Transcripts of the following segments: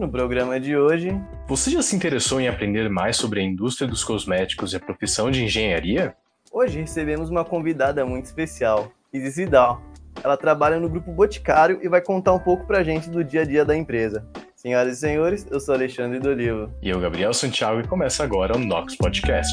no programa de hoje. Você já se interessou em aprender mais sobre a indústria dos cosméticos e a profissão de engenharia? Hoje recebemos uma convidada muito especial, Isis Vidal. Ela trabalha no Grupo Boticário e vai contar um pouco pra gente do dia a dia da empresa. Senhoras e senhores, eu sou Alexandre do Olivo. E eu, Gabriel Santiago, e começa agora o Nox Podcast.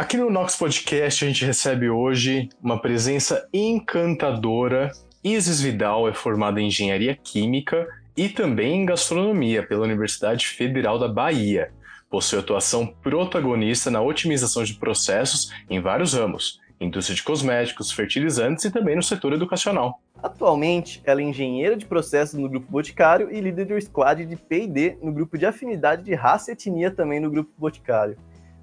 Aqui no Nox Podcast a gente recebe hoje uma presença encantadora. Isis Vidal é formada em Engenharia Química e também em Gastronomia pela Universidade Federal da Bahia. Possui atuação protagonista na otimização de processos em vários ramos, indústria de cosméticos, fertilizantes e também no setor educacional. Atualmente, ela é engenheira de processos no Grupo Boticário e líder do squad de P&D no Grupo de Afinidade de Raça e Etnia também no Grupo Boticário.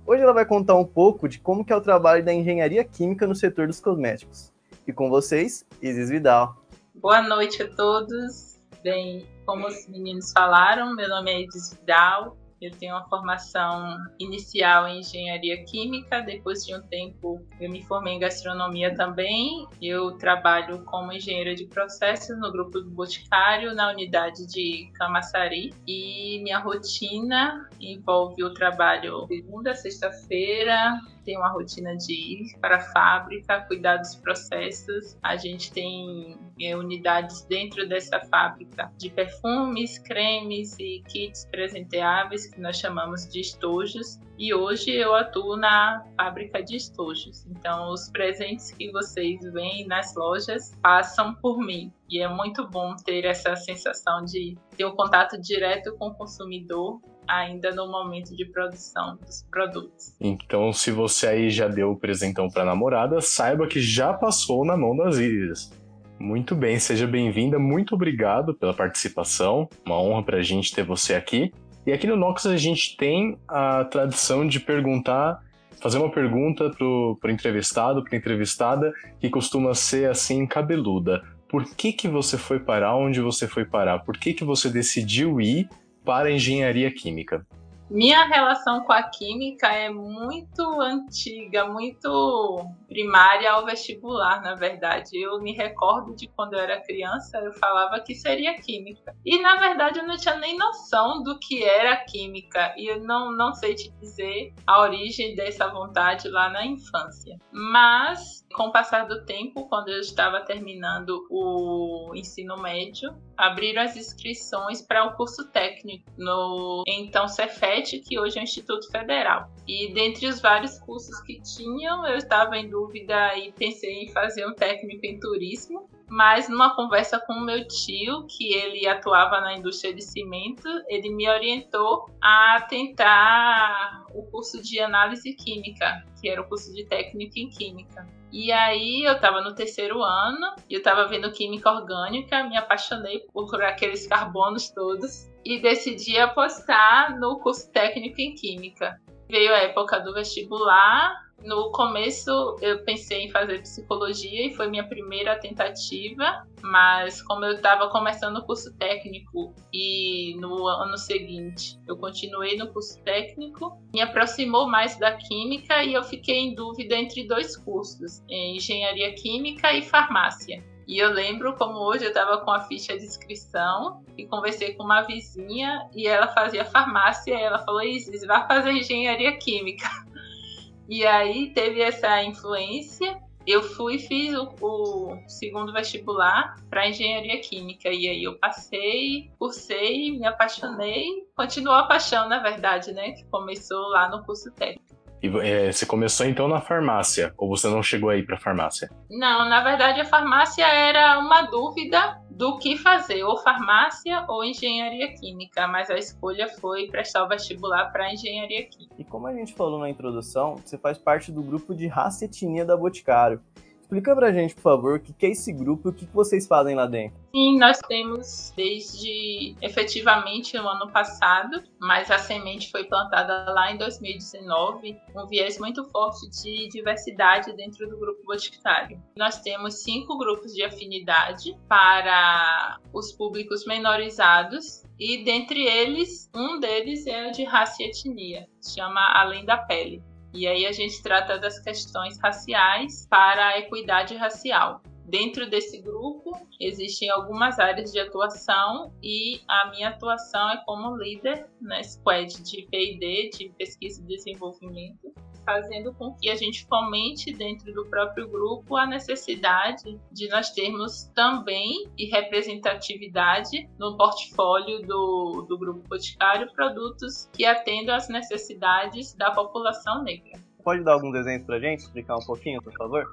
Hoje ela vai contar um pouco de como é o trabalho da engenharia química no setor dos cosméticos. E com vocês, Isis Vidal. Boa noite a todos. Bem, como os meninos falaram, meu nome é Isis Vidal, eu tenho uma formação inicial em engenharia química. Depois de um tempo, eu me formei em gastronomia também. Eu trabalho como engenheira de processos no grupo do Boticário, na unidade de Camaçari. E minha rotina envolve o trabalho segunda, sexta-feira, tem uma rotina de ir para a fábrica, cuidar dos processos. A gente tem é, unidades dentro dessa fábrica de perfumes, cremes e kits presenteáveis que nós chamamos de estojos. E hoje eu atuo na fábrica de estojos. Então, os presentes que vocês veem nas lojas passam por mim. E é muito bom ter essa sensação de ter um contato direto com o consumidor ainda no momento de produção dos produtos. Então, se você aí já deu o presentão para namorada, saiba que já passou na mão das Iris. Muito bem, seja bem-vinda, muito obrigado pela participação, uma honra para a gente ter você aqui. E aqui no Nox a gente tem a tradição de perguntar, fazer uma pergunta pro, pro entrevistado, para entrevistada, que costuma ser assim cabeluda. Por que que você foi parar onde você foi parar? Por que que você decidiu ir para a engenharia química? Minha relação com a química é muito antiga, muito primária ao vestibular, na verdade. Eu me recordo de quando eu era criança, eu falava que seria química. E na verdade eu não tinha nem noção do que era química. E eu não, não sei te dizer a origem dessa vontade lá na infância. Mas, com o passar do tempo, quando eu estava terminando o ensino médio, abriram as inscrições para o curso técnico no então Cefet, que hoje é o Instituto Federal. E dentre os vários cursos que tinham, eu estava em dúvida e pensei em fazer um técnico em turismo, mas numa conversa com o meu tio, que ele atuava na indústria de cimento, ele me orientou a tentar o curso de análise química, que era o curso de técnico em química. E aí eu estava no terceiro ano e eu estava vendo química orgânica, me apaixonei por aqueles carbonos todos e decidi apostar no curso técnico em química. Veio a época do vestibular, no começo eu pensei em fazer psicologia e foi minha primeira tentativa, mas como eu estava começando o curso técnico e no ano seguinte eu continuei no curso técnico, me aproximou mais da química e eu fiquei em dúvida entre dois cursos, engenharia química e farmácia. E eu lembro como hoje eu estava com a ficha de inscrição e conversei com uma vizinha e ela fazia farmácia e ela falou: Isis, vai fazer engenharia química. E aí teve essa influência. Eu fui e fiz o, o segundo vestibular para engenharia química. E aí eu passei, cursei, me apaixonei. Continuou a paixão, na verdade, né? Que começou lá no curso técnico. E é, você começou então na farmácia, ou você não chegou aí para farmácia? Não, na verdade a farmácia era uma dúvida do que fazer, ou farmácia ou engenharia química, mas a escolha foi prestar o vestibular para engenharia química. E como a gente falou na introdução, você faz parte do grupo de raça etnia da Boticário. Explica pra gente, por favor, o que é esse grupo e o que vocês fazem lá dentro. Sim, nós temos desde efetivamente o ano passado, mas a semente foi plantada lá em 2019, um viés muito forte de diversidade dentro do grupo boticário. Nós temos cinco grupos de afinidade para os públicos menorizados, e dentre eles, um deles é o de raça e etnia, chama Além da Pele. E aí a gente trata das questões raciais para a equidade racial. Dentro desse grupo existem algumas áreas de atuação e a minha atuação é como líder na squad de P&D, de pesquisa e desenvolvimento, fazendo com que a gente fomente dentro do próprio grupo a necessidade de nós termos também e representatividade no portfólio do, do grupo Boticário produtos que atendam às necessidades da população negra. Pode dar algum desenho para a gente, explicar um pouquinho, por favor?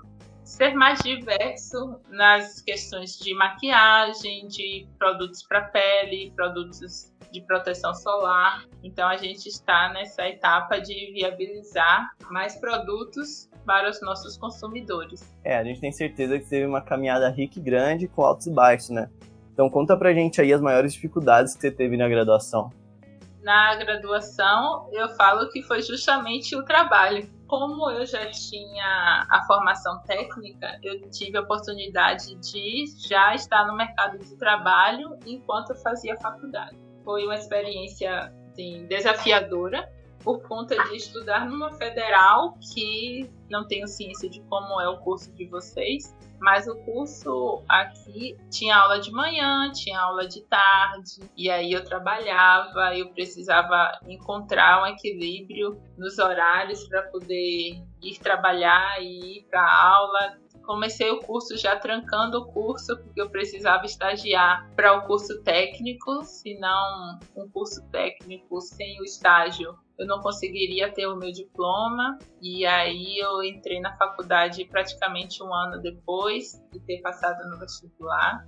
ser mais diverso nas questões de maquiagem, de produtos para pele, produtos de proteção solar. Então a gente está nessa etapa de viabilizar mais produtos para os nossos consumidores. É, a gente tem certeza que teve uma caminhada rica e grande com altos e baixos, né? Então conta pra gente aí as maiores dificuldades que você teve na graduação. Na graduação, eu falo que foi justamente o trabalho como eu já tinha a formação técnica, eu tive a oportunidade de já estar no mercado de trabalho enquanto eu fazia faculdade. Foi uma experiência assim, desafiadora por conta de estudar numa federal que não tenho ciência de como é o curso de vocês, mas o curso aqui tinha aula de manhã, tinha aula de tarde, e aí eu trabalhava, eu precisava encontrar um equilíbrio nos horários para poder ir trabalhar e ir para aula. Comecei o curso já trancando o curso, porque eu precisava estagiar para o curso técnico, senão um curso técnico sem o estágio eu não conseguiria ter o meu diploma e aí eu entrei na faculdade praticamente um ano depois de ter passado no vestibular.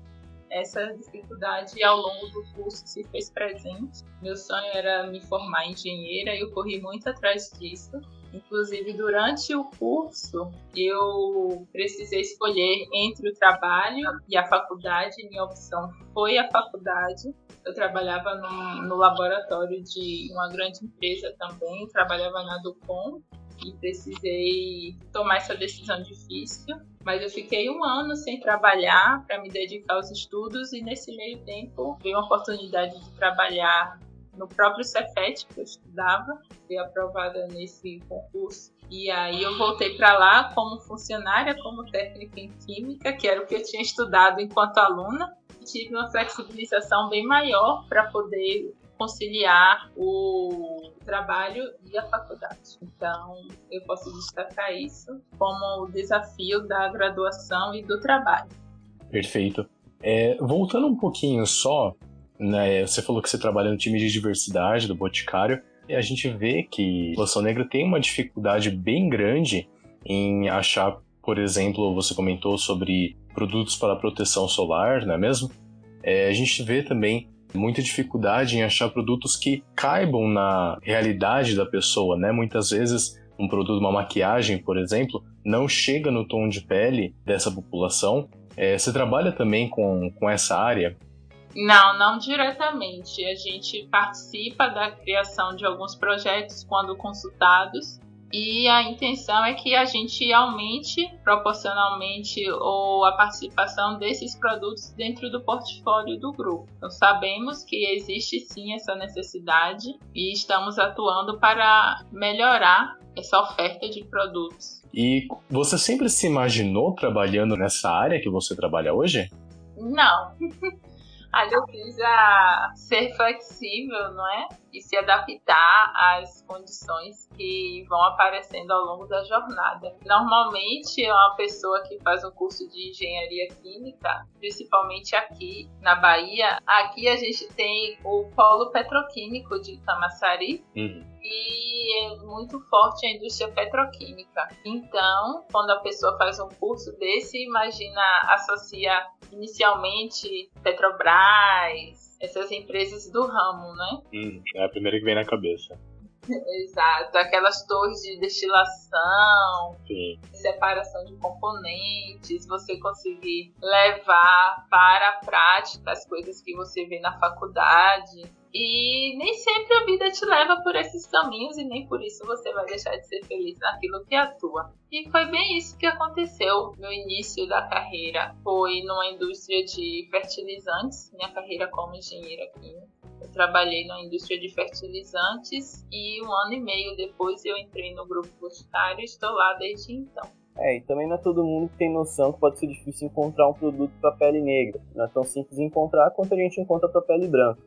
Essa dificuldade ao longo do curso se fez presente. Meu sonho era me formar engenheira e eu corri muito atrás disso. Inclusive, durante o curso, eu precisei escolher entre o trabalho e a faculdade. Minha opção foi a faculdade. Eu trabalhava no, no laboratório de uma grande empresa também, trabalhava na Ducom e precisei tomar essa decisão difícil. Mas eu fiquei um ano sem trabalhar para me dedicar aos estudos e nesse meio tempo veio uma oportunidade de trabalhar no próprio Cefet que eu estudava, fui aprovada nesse concurso. E aí eu voltei para lá como funcionária, como técnica em química, que era o que eu tinha estudado enquanto aluna. Tive uma flexibilização bem maior para poder conciliar o trabalho e a faculdade. Então, eu posso destacar isso como o desafio da graduação e do trabalho. Perfeito. É, voltando um pouquinho só né? Você falou que você trabalha no time de diversidade do Boticário. E a gente vê que a população negra tem uma dificuldade bem grande em achar, por exemplo, você comentou sobre produtos para proteção solar, não é mesmo? É, a gente vê também muita dificuldade em achar produtos que caibam na realidade da pessoa, né? Muitas vezes um produto, uma maquiagem, por exemplo, não chega no tom de pele dessa população. É, você trabalha também com, com essa área? Não, não diretamente. A gente participa da criação de alguns projetos quando consultados e a intenção é que a gente aumente proporcionalmente ou a participação desses produtos dentro do portfólio do grupo. Então, sabemos que existe sim essa necessidade e estamos atuando para melhorar essa oferta de produtos. E você sempre se imaginou trabalhando nessa área que você trabalha hoje? Não. Ali precisa ser flexível, não é? E se adaptar às condições que vão aparecendo ao longo da jornada. Normalmente, uma pessoa que faz um curso de engenharia química, principalmente aqui na Bahia, aqui a gente tem o polo petroquímico de Camaçari. Uhum. E é muito forte a indústria petroquímica. Então, quando a pessoa faz um curso desse, imagina, associa inicialmente Petrobras, essas empresas do ramo, né? Hum, é a primeira que vem na cabeça. Exato, aquelas torres de destilação, Sim. separação de componentes, você conseguir levar para a prática as coisas que você vê na faculdade. E nem sempre a vida te leva por esses caminhos e nem por isso você vai deixar de ser feliz naquilo que atua. E foi bem isso que aconteceu no início da carreira. Foi numa indústria de fertilizantes, minha carreira como engenheira química. Eu trabalhei na indústria de fertilizantes e um ano e meio depois eu entrei no grupo Boticário e estou lá desde então. É, e também não é todo mundo que tem noção que pode ser difícil encontrar um produto para pele negra. Não é tão simples encontrar quanto a gente encontra para pele branca.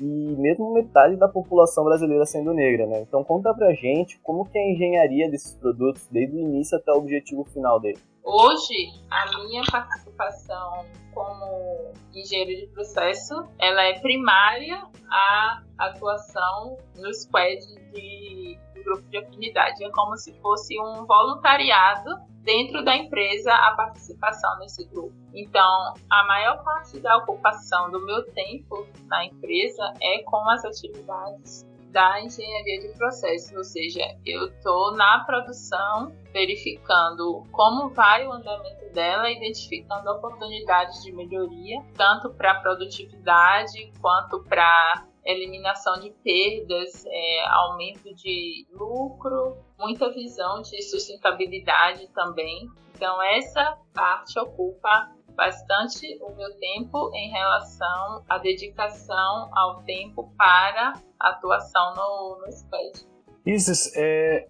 E mesmo metade da população brasileira sendo negra, né? Então conta pra gente como que é a engenharia desses produtos desde o início até o objetivo final dele. Hoje, a minha participação como engenheiro de processo, ela é primária à atuação no squad de, do grupo de afinidade. É como se fosse um voluntariado dentro da empresa a participação nesse grupo. Então, a maior parte da ocupação do meu tempo na empresa é com as atividades da engenharia de processos, ou seja, eu estou na produção verificando como vai o andamento dela, identificando oportunidades de melhoria, tanto para produtividade quanto para eliminação de perdas, é, aumento de lucro, muita visão de sustentabilidade também. Então, essa parte ocupa bastante o meu tempo em relação à dedicação ao tempo para atuação no, no SPED. Isis, é,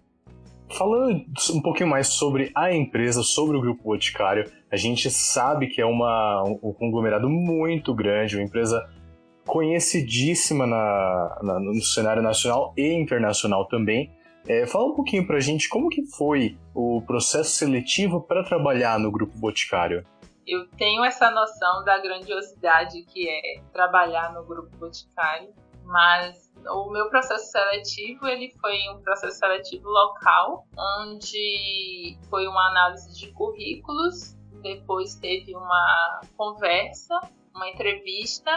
falando um pouquinho mais sobre a empresa, sobre o Grupo Boticário, a gente sabe que é uma, um conglomerado muito grande, uma empresa conhecidíssima na, na, no cenário nacional e internacional também. É, fala um pouquinho para a gente como que foi o processo seletivo para trabalhar no Grupo Boticário eu tenho essa noção da grandiosidade que é trabalhar no grupo Boticário, mas o meu processo seletivo ele foi um processo seletivo local, onde foi uma análise de currículos, depois teve uma conversa, uma entrevista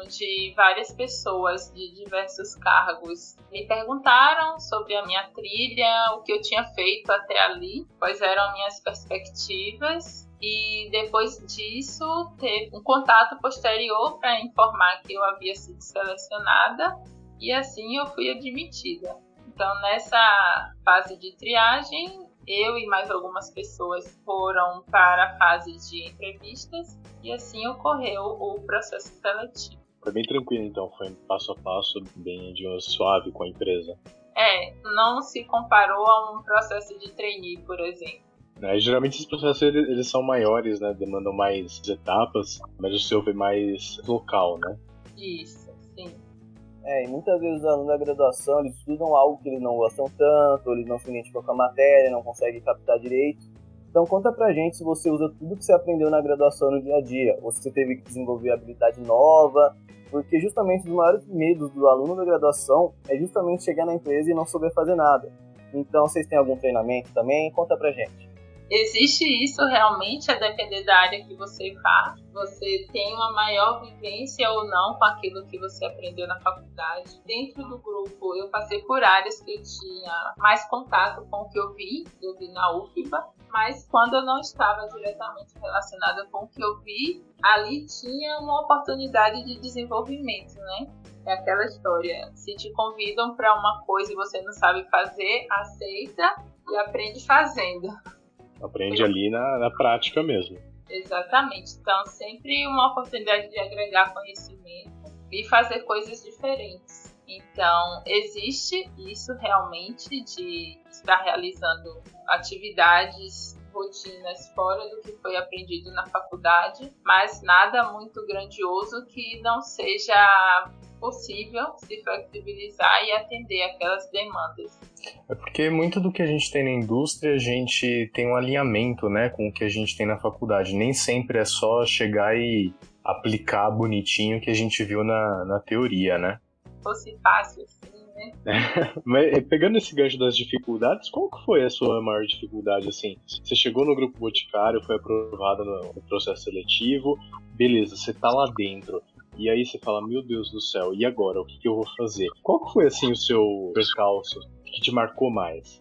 onde várias pessoas de diversos cargos me perguntaram sobre a minha trilha, o que eu tinha feito até ali, quais eram minhas perspectivas e depois disso teve um contato posterior para informar que eu havia sido selecionada e assim eu fui admitida. Então nessa fase de triagem eu e mais algumas pessoas foram para a fase de entrevistas e assim ocorreu o processo seletivo. Foi bem tranquilo então, foi passo a passo, bem de uma suave com a empresa. É, não se comparou a um processo de trainee, por exemplo. Né? Geralmente esses processos eles, eles, são maiores, né? Demandam mais etapas, mas o seu é mais local, né? Isso, sim. É, e muitas vezes os alunos da graduação eles estudam algo que eles não gostam tanto, eles não se identificam com a matéria, não conseguem captar direito. Então conta pra gente se você usa tudo que você aprendeu na graduação no dia a dia, ou se você teve que desenvolver habilidade nova, porque justamente um dos maiores medos do aluno da graduação é justamente chegar na empresa e não saber fazer nada. Então vocês têm algum treinamento também? Conta pra gente. Existe isso realmente a depender da área que você vá. Você tem uma maior vivência ou não com aquilo que você aprendeu na faculdade. Dentro do grupo, eu passei por áreas que eu tinha mais contato com o que eu vi, eu vi na UFBA, mas quando eu não estava diretamente relacionada com o que eu vi, ali tinha uma oportunidade de desenvolvimento, né? É aquela história. Se te convidam para uma coisa e você não sabe fazer, aceita e aprende fazendo. Aprende ali na, na prática mesmo. Exatamente. Então, sempre uma oportunidade de agregar conhecimento e fazer coisas diferentes. Então, existe isso realmente de estar realizando atividades, rotinas fora do que foi aprendido na faculdade, mas nada muito grandioso que não seja possível se flexibilizar e atender aquelas demandas. É porque muito do que a gente tem na indústria, a gente tem um alinhamento né, com o que a gente tem na faculdade. Nem sempre é só chegar e aplicar bonitinho o que a gente viu na, na teoria, né? Se fosse fácil assim, né? Mas eh, pegando esse gancho das dificuldades, qual que foi a sua maior dificuldade, assim? Você chegou no grupo Boticário, foi aprovado no processo seletivo, beleza, você tá lá dentro. E aí você fala, meu Deus do céu, e agora? O que, que eu vou fazer? Qual foi, assim, o seu percalço que te marcou mais?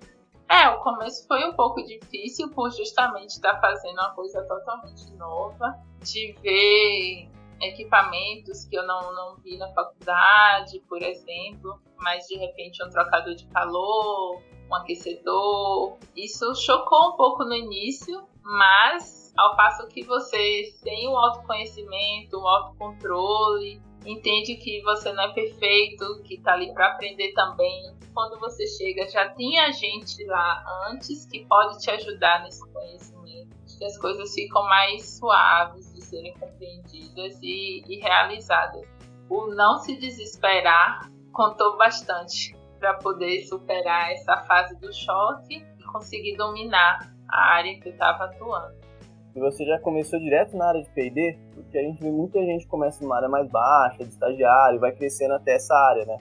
É, o começo foi um pouco difícil por justamente estar fazendo uma coisa totalmente nova, de ver equipamentos que eu não, não vi na faculdade, por exemplo, mas de repente um trocador de calor, um aquecedor. Isso chocou um pouco no início, mas ao passo que você tem um autoconhecimento, um autocontrole, entende que você não é perfeito, que está ali para aprender também. Quando você chega, já tinha gente lá antes que pode te ajudar nesse conhecimento. Que as coisas ficam mais suaves de serem compreendidas e, e realizadas. O não se desesperar contou bastante para poder superar essa fase do choque e conseguir dominar a área que eu estava atuando. E você já começou direto na área de P&D? Porque a gente vê muita gente começa numa área mais baixa, de estagiário, vai crescendo até essa área, né?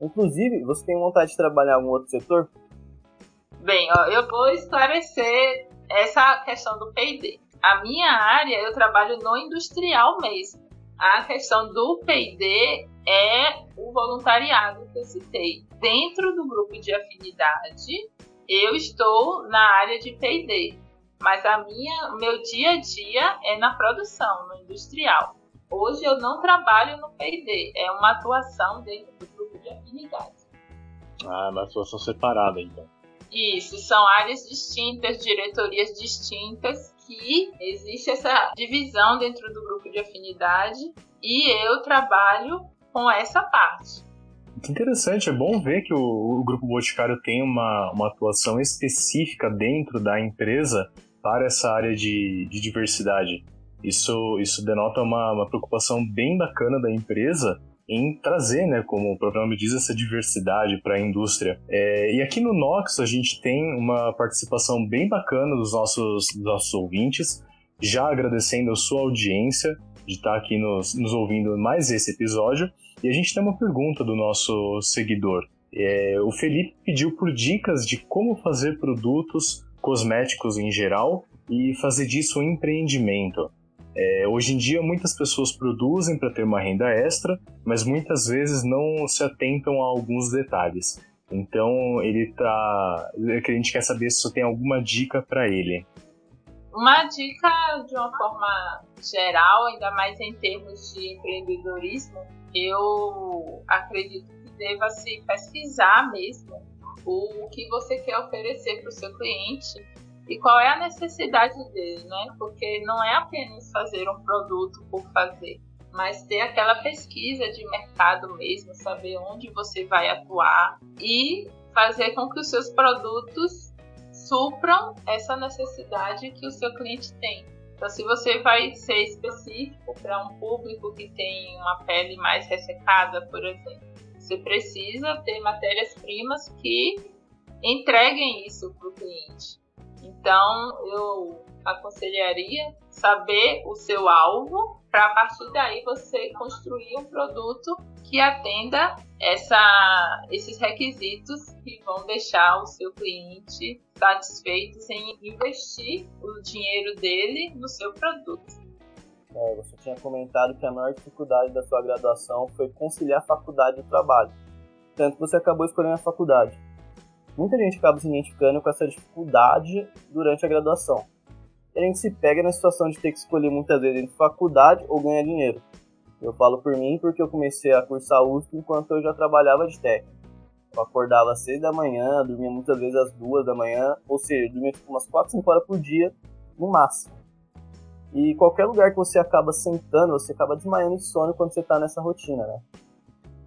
Inclusive, você tem vontade de trabalhar em algum outro setor? Bem, ó, eu vou esclarecer essa questão do P&D. A minha área, eu trabalho no industrial mesmo. A questão do P&D é o voluntariado que eu citei. Dentro do grupo de afinidade, eu estou na área de P&D, mas a minha, meu dia a dia é na produção, no industrial. Hoje eu não trabalho no P&D, é uma atuação dentro do grupo de afinidade. Ah, uma atuação separada então. Isso, são áreas distintas, diretorias distintas, que existe essa divisão dentro do grupo de afinidade e eu trabalho com essa parte. Que interessante, é bom ver que o, o Grupo Boticário tem uma, uma atuação específica dentro da empresa para essa área de, de diversidade. Isso, isso denota uma, uma preocupação bem bacana da empresa em trazer, né, como o próprio nome diz, essa diversidade para a indústria. É, e aqui no Nox a gente tem uma participação bem bacana dos nossos, dos nossos ouvintes, já agradecendo a sua audiência de estar aqui nos, nos ouvindo mais esse episódio. E a gente tem uma pergunta do nosso seguidor. É, o Felipe pediu por dicas de como fazer produtos cosméticos em geral e fazer disso um empreendimento. É, hoje em dia, muitas pessoas produzem para ter uma renda extra, mas muitas vezes não se atentam a alguns detalhes. Então, ele tá. A gente quer saber se você tem alguma dica para ele. Uma dica de uma forma geral, ainda mais em termos de empreendedorismo, eu acredito que deva se pesquisar mesmo o que você quer oferecer para o seu cliente e qual é a necessidade dele, né? Porque não é apenas fazer um produto por fazer, mas ter aquela pesquisa de mercado mesmo, saber onde você vai atuar e fazer com que os seus produtos supram essa necessidade que o seu cliente tem. Então, se você vai ser específico para um público que tem uma pele mais ressecada, por exemplo, você precisa ter matérias-primas que entreguem isso para o cliente. Então, eu aconselharia saber o seu alvo para a partir daí você construir um produto que atenda essa, esses requisitos que vão deixar o seu cliente satisfeito em investir o dinheiro dele no seu produto. É, você tinha comentado que a maior dificuldade da sua graduação foi conciliar faculdade e trabalho. Tanto que você acabou escolhendo a faculdade muita gente acaba se identificando com essa dificuldade durante a graduação. E a gente se pega na situação de ter que escolher muitas vezes entre faculdade ou ganhar dinheiro. Eu falo por mim porque eu comecei a cursar USP enquanto eu já trabalhava de técnico. Eu acordava às 6 da manhã, dormia muitas vezes às 2 da manhã, ou seja, dormia tipo umas 4, 5 horas por dia, no máximo. E qualquer lugar que você acaba sentando, você acaba desmaiando de sono quando você está nessa rotina, né?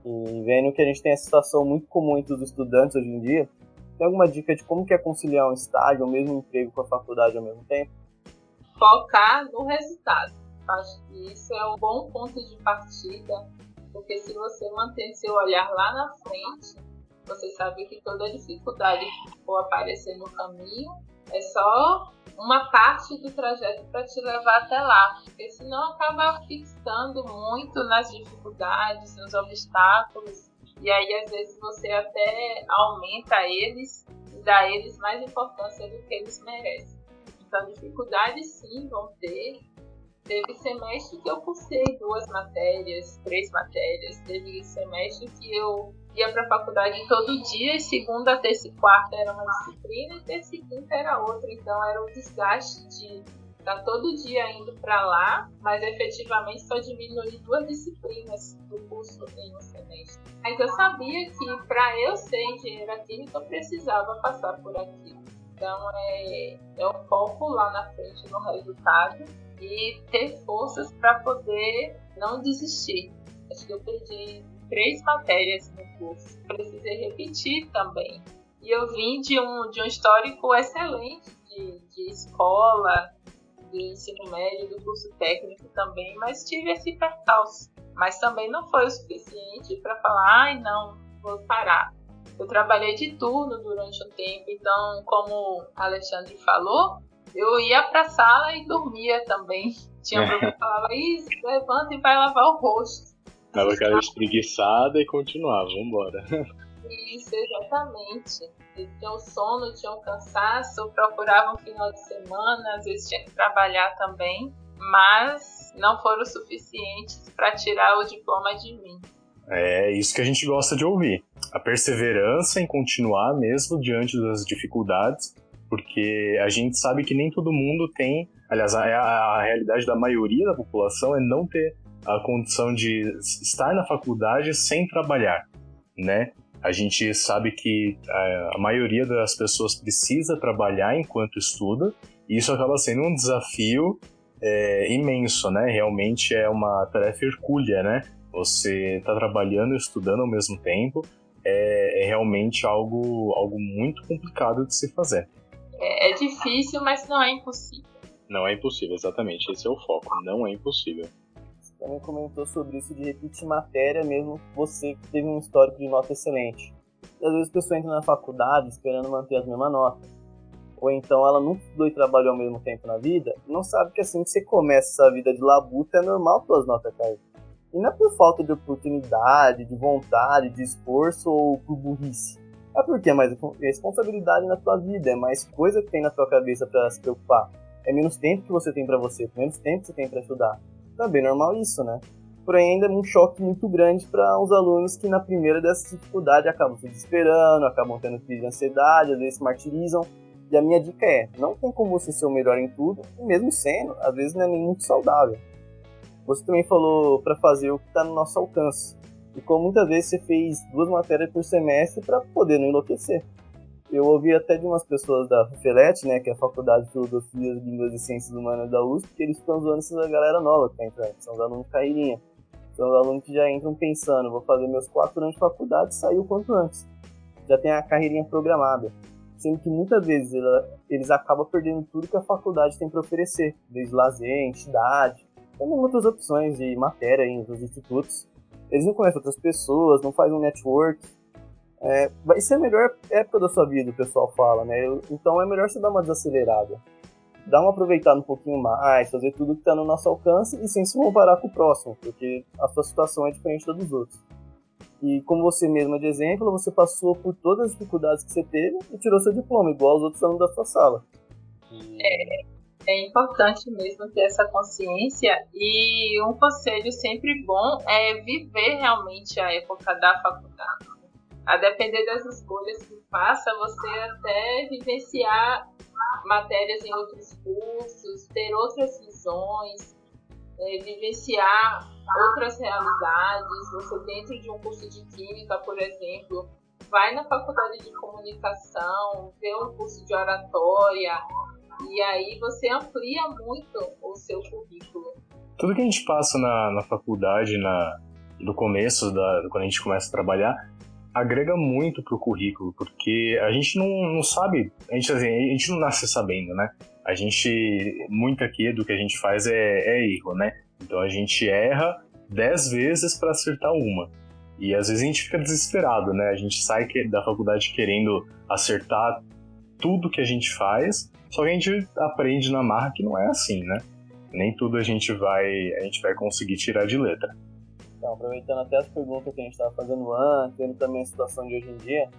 E vendo que a gente tem essa situação muito comum entre os estudantes hoje em dia, tem alguma dica de como que é conciliar um estágio ou mesmo emprego com a faculdade ao mesmo tempo? Focar no resultado. Acho que isso é um bom ponto de partida, porque se você manter seu olhar lá na frente, você sabe que toda dificuldade que for aparecer no caminho é só uma parte do trajeto para te levar até lá, porque senão acaba fixando muito nas dificuldades, nos obstáculos e aí às vezes você até aumenta eles e dá a eles mais importância do que eles merecem. Então, dificuldades sim vão ter. Teve semestre que eu cursei duas matérias, três matérias. Teve semestre que eu ia para a faculdade todo dia, e segunda, terça e quarta era uma disciplina, e terça e quinta era outra. Então, era o desgaste de tá todo dia indo para lá, mas efetivamente só diminui duas disciplinas do curso em um semestre. Mas eu sabia que para eu ser engenheira química eu precisava passar por aquilo. Então é, é o foco lá na frente no resultado e ter forças para poder não desistir. Acho que eu perdi três matérias no curso, precisei repetir também. E eu vim de um, de um histórico excelente de, de escola, do ensino médio, do curso técnico também, mas tive esse percalço. Mas também não foi o suficiente para falar, ai não, vou parar. Eu trabalhei de turno durante um tempo, então, como Alexandre falou, eu ia para a sala e dormia também. Tinha um que falava, isso, levanta e vai lavar o rosto. Dava aquela espreguiçada e continuava, vambora. Isso, exatamente. Eles tinham sono, tinham cansaço, procuravam final de semana, às vezes tinha que trabalhar também, mas não foram suficientes para tirar o diploma de mim. É isso que a gente gosta de ouvir. A perseverança em continuar mesmo diante das dificuldades, porque a gente sabe que nem todo mundo tem, aliás, a, a realidade da maioria da população é não ter a condição de estar na faculdade sem trabalhar, né? A gente sabe que a, a maioria das pessoas precisa trabalhar enquanto estuda, e isso acaba sendo um desafio é, imenso, né? Realmente é uma tarefa hercúlea, né? Você está trabalhando e estudando ao mesmo tempo, é, é, realmente algo, algo muito complicado de se fazer. É, é difícil, mas não é impossível. Não é impossível, exatamente. Esse é o foco. Não é impossível também comentou sobre isso de repetir matéria, mesmo você que teve um histórico de nota excelente. E às vezes a pessoa entra na faculdade esperando manter as mesmas notas. Ou então ela nunca estudou e trabalhou ao mesmo tempo na vida, não sabe que assim que você começa essa vida de labuta é normal suas notas caírem. E não é por falta de oportunidade, de vontade, de esforço ou por burrice. É porque é mais responsabilidade na tua vida, é mais coisa que tem na tua cabeça para se preocupar. É menos tempo que você tem para você, menos tempo que você tem para estudar. Tá bem normal isso, né? Porém, ainda é um choque muito grande para os alunos que, na primeira dessa dificuldade, acabam se desesperando, acabam tendo crise de ansiedade, às vezes se martirizam. E a minha dica é: não tem como você ser o melhor em tudo, e mesmo sendo, às vezes não é nem muito saudável. Você também falou para fazer o que está no nosso alcance. E como muitas vezes você fez duas matérias por semestre para poder não enlouquecer eu ouvi até de umas pessoas da FELET, né, que é a Faculdade de Filosofia, Línguas e Ciências Humanas da USP, que eles ficam zoando essa galera nova que tá entrando, são os alunos carreirinha. São os alunos que já entram pensando, vou fazer meus quatro anos de faculdade e sair o quanto antes. Já tem a carreirinha programada. Sendo que muitas vezes eles acabam perdendo tudo que a faculdade tem para oferecer, desde lazer, entidade, também outras opções de matéria em outros institutos. Eles não conhecem outras pessoas, não fazem um network, é, vai ser a melhor época da sua vida, o pessoal fala, né? Então é melhor você dar uma desacelerada. Dar uma aproveitada um pouquinho mais, fazer tudo que está no nosso alcance e sem se comparar com o próximo, porque a sua situação é diferente da dos outros. E como você mesma de exemplo, você passou por todas as dificuldades que você teve e tirou seu diploma, igual os outros alunos da sua sala. É, é importante mesmo ter essa consciência e um conselho sempre bom é viver realmente a época da faculdade a depender das escolhas que faça, você até vivenciar matérias em outros cursos, ter outras visões, é, vivenciar outras realidades. Você dentro de um curso de química, por exemplo, vai na faculdade de comunicação, vê um curso de oratória, e aí você amplia muito o seu currículo. Tudo que a gente passa na, na faculdade, na, no começo, da, quando a gente começa a trabalhar, agrega muito pro currículo, porque a gente não, não sabe, a gente, assim, a gente não nasce sabendo, né? A gente, muito aqui do que a gente faz é, é erro, né? Então a gente erra dez vezes para acertar uma. E às vezes a gente fica desesperado, né? A gente sai da faculdade querendo acertar tudo que a gente faz, só que a gente aprende na marra que não é assim, né? Nem tudo a gente vai, a gente vai conseguir tirar de letra. Então, aproveitando até as perguntas que a gente estava fazendo antes, vendo também a situação de hoje em dia,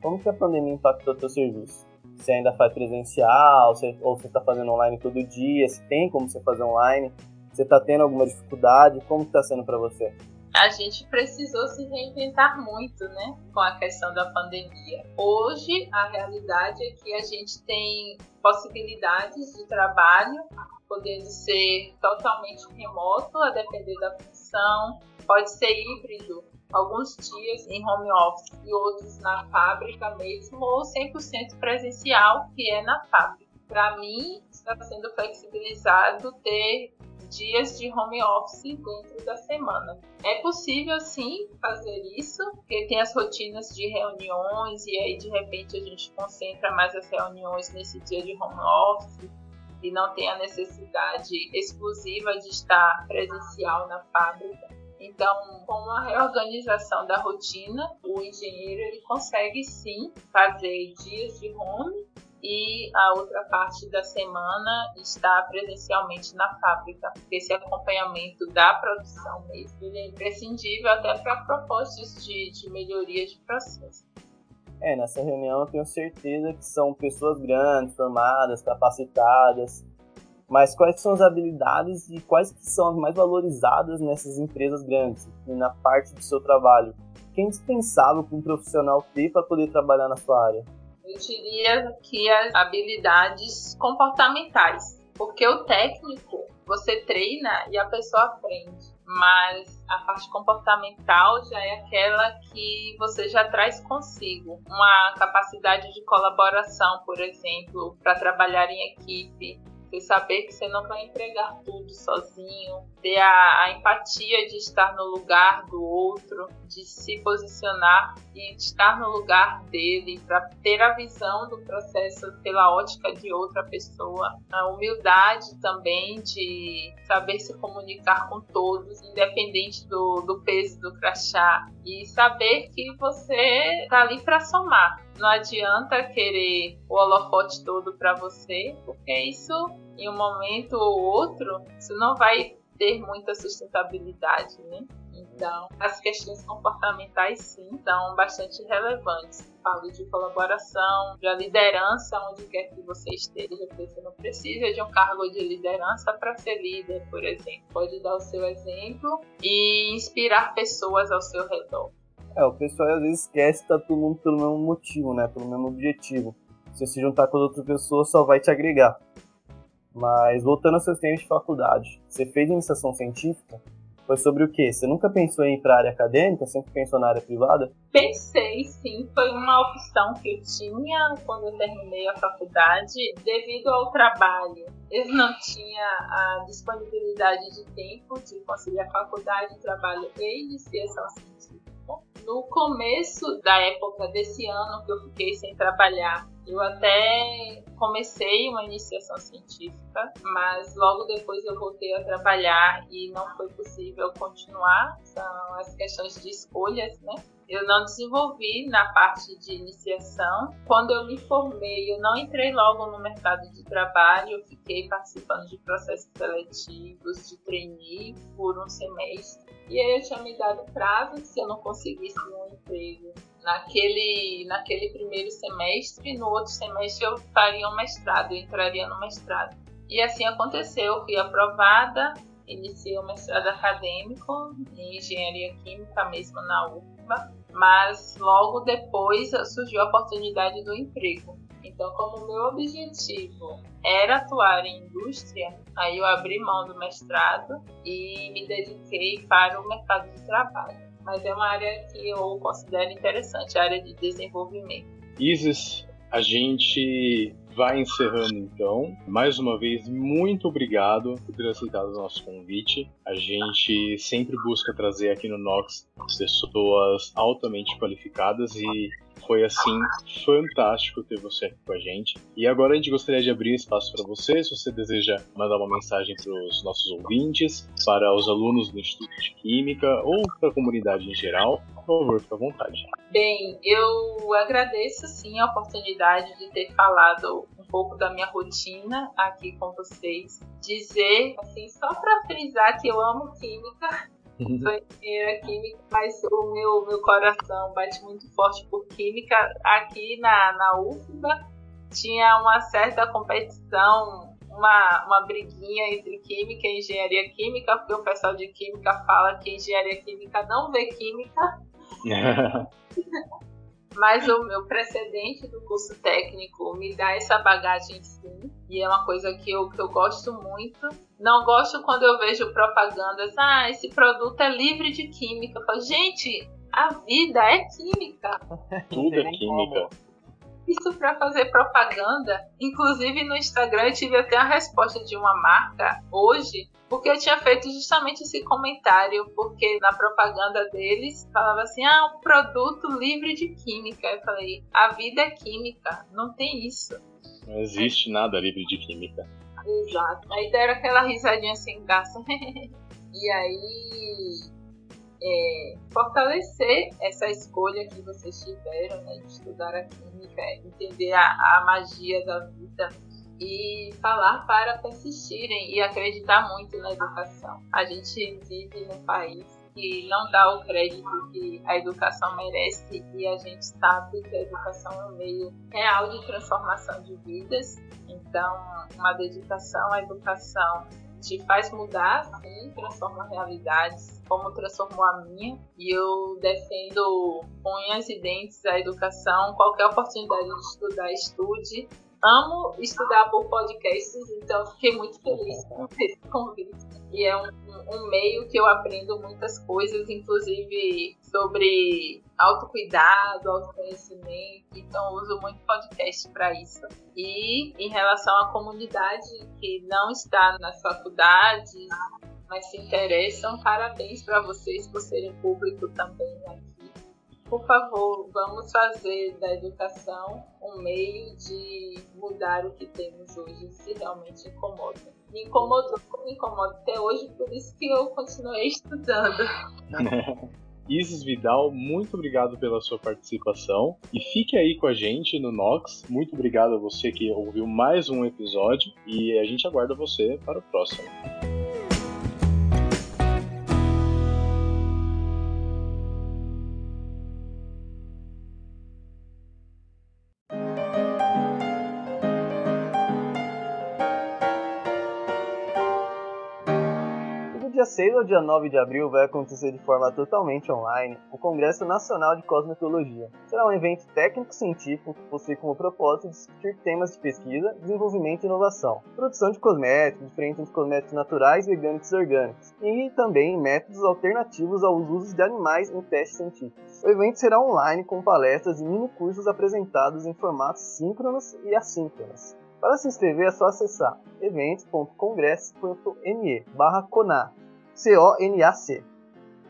como que a pandemia impactou o teu serviço? Você ainda faz presencial, ou você está fazendo online todo dia? Se tem como você fazer online? Você está tendo alguma dificuldade? Como está sendo para você? a gente precisou se reinventar muito, né, com a questão da pandemia. Hoje, a realidade é que a gente tem possibilidades de trabalho, podendo ser totalmente remoto, a depender da função, pode ser híbrido, alguns dias em home office e outros na fábrica mesmo, ou 100% presencial, que é na fábrica. Para mim, está sendo flexibilizado ter dias de home office dentro da semana. É possível sim fazer isso, porque tem as rotinas de reuniões e aí de repente a gente concentra mais as reuniões nesse dia de home office e não tem a necessidade exclusiva de estar presencial na fábrica. Então, com a reorganização da rotina, o engenheiro ele consegue sim fazer dias de home e a outra parte da semana está presencialmente na fábrica. Esse acompanhamento da produção mesmo é imprescindível até para propostas de, de melhoria de processo. É, nessa reunião eu tenho certeza que são pessoas grandes, formadas, capacitadas, mas quais são as habilidades e quais que são as mais valorizadas nessas empresas grandes e na parte do seu trabalho? O que é indispensável para um profissional ter para poder trabalhar na sua área? Eu diria que as habilidades comportamentais, porque o técnico você treina e a pessoa aprende, mas a parte comportamental já é aquela que você já traz consigo. Uma capacidade de colaboração, por exemplo, para trabalhar em equipe, você saber que você não vai entregar tudo sozinho, ter a, a, empatia de estar no lugar do outro, de se posicionar e de estar no lugar dele, para ter a visão do processo pela ótica de outra pessoa. A humildade também de saber se comunicar com todos, independente do, do peso do crachá, e saber que você está ali para somar. Não adianta querer o holofote todo para você, porque isso, em um momento ou outro, isso não vai ter muita sustentabilidade, né? Então, as questões comportamentais, sim, são bastante relevantes. Falo de colaboração, de liderança, onde quer que você esteja, você não precisa de um cargo de liderança para ser líder, por exemplo. Pode dar o seu exemplo e inspirar pessoas ao seu redor. É, o pessoal às vezes esquece que tá todo mundo pelo mesmo motivo, né? Pelo mesmo objetivo. Se você se juntar com outra pessoa, só vai te agregar. Mas voltando aos seus tempos de faculdade, você fez iniciação científica? Foi sobre o quê? Você nunca pensou em ir para a área acadêmica? Sempre pensou na área privada? Pensei, sim. Foi uma opção que eu tinha quando eu terminei a faculdade, devido ao trabalho. Eu não tinha a disponibilidade de tempo de conciliar faculdade, trabalho e iniciação científica no começo da época desse ano que eu fiquei sem trabalhar, eu até comecei uma iniciação científica, mas logo depois eu voltei a trabalhar e não foi possível continuar. São as questões de escolhas, né? Eu não desenvolvi na parte de iniciação. Quando eu me formei, eu não entrei logo no mercado de trabalho, eu fiquei participando de processos seletivos, de trainee por um semestre. E aí eu tinha me dado prazo se eu não conseguisse um emprego naquele, naquele primeiro semestre, no outro semestre eu faria um mestrado, eu entraria no mestrado. E assim aconteceu, eu fui aprovada, iniciei o mestrado acadêmico em engenharia química mesmo na UFBA, mas logo depois surgiu a oportunidade do emprego. Então, como meu objetivo era atuar em indústria, aí eu abri mão do mestrado e me dediquei para o mercado de trabalho. Mas é uma área que eu considero interessante, a área de desenvolvimento. Isis, a gente vai encerrando então. Mais uma vez, muito obrigado por ter aceitado o nosso convite. A gente sempre busca trazer aqui no Nox pessoas altamente qualificadas e foi assim fantástico ter você aqui com a gente. E agora a gente gostaria de abrir espaço para você, se você deseja mandar uma mensagem para os nossos ouvintes, para os alunos do Instituto de Química ou para a comunidade em geral. Por favor, fique à vontade. Bem, eu agradeço sim a oportunidade de ter falado pouco da minha rotina aqui com vocês. Dizer, assim, só para frisar que eu amo química sou engenheira química, mas o meu, meu coração bate muito forte por química. Aqui na, na UFBA tinha uma certa competição, uma, uma briguinha entre química e engenharia química, porque o pessoal de química fala que engenharia química não vê química. Mas o meu precedente do curso técnico me dá essa bagagem sim. E é uma coisa que eu, que eu gosto muito. Não gosto quando eu vejo propagandas. Ah, esse produto é livre de química. Eu falo, gente, a vida é química. Tudo é química isso para fazer propaganda. Inclusive no Instagram eu tive até a resposta de uma marca hoje, porque eu tinha feito justamente esse comentário, porque na propaganda deles falava assim: ah, um produto livre de química. Eu falei: a vida é química, não tem isso. Não existe nada livre de química. Exato. Aí deram aquela risadinha sem graça. e aí é, fortalecer essa escolha que vocês tiveram né, de estudar a química, entender a, a magia da vida e falar para persistirem e acreditar muito na educação. A gente vive num país que não dá o crédito que a educação merece e a gente sabe que a educação é um meio real de transformação de vidas. Então, uma dedicação à educação te faz mudar, sim, transforma realidades, como transformou a minha. E eu defendo unhas e dentes a educação, qualquer oportunidade de estudar, estude. Amo estudar por podcasts, então fiquei muito feliz com esse convite. E é um, um meio que eu aprendo muitas coisas, inclusive sobre autocuidado, autoconhecimento. Então, uso muito podcast para isso. E em relação à comunidade que não está nas faculdades, mas se interessam, parabéns para vocês por serem público também aqui. Por favor, vamos fazer da educação um meio de mudar o que temos hoje, se realmente incomoda. Me incomodou, me incomoda até hoje, por isso que eu continuei estudando. Isis Vidal, muito obrigado pela sua participação e fique aí com a gente no Nox. Muito obrigado a você que ouviu mais um episódio e a gente aguarda você para o próximo. Dia 6 ao dia 9 de abril vai acontecer de forma totalmente online o Congresso Nacional de Cosmetologia. Será um evento técnico-científico que possui como propósito discutir temas de pesquisa, desenvolvimento e inovação, produção de cosméticos, diferente entre cosméticos naturais, veganos e orgânicos, e também métodos alternativos aos usos de animais em testes científicos. O evento será online com palestras e mini-cursos apresentados em formatos síncronos e assíncronos. Para se inscrever é só acessar eventos.congress.me barra CONAC C-O-N-A-C.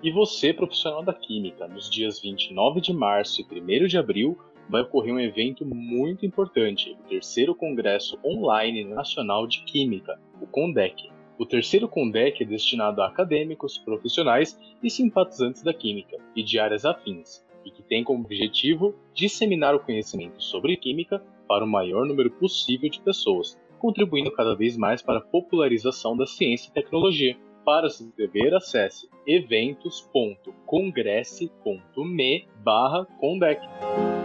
E você, profissional da Química, nos dias 29 de março e 1 de abril, vai ocorrer um evento muito importante, o terceiro Congresso Online Nacional de Química, o CONDEC. O terceiro CONDEC é destinado a acadêmicos, profissionais e simpatizantes da química e de áreas afins, e que tem como objetivo disseminar o conhecimento sobre química para o maior número possível de pessoas, contribuindo cada vez mais para a popularização da ciência e tecnologia. Para se inscrever, acesse eventos.congresse.me/condec.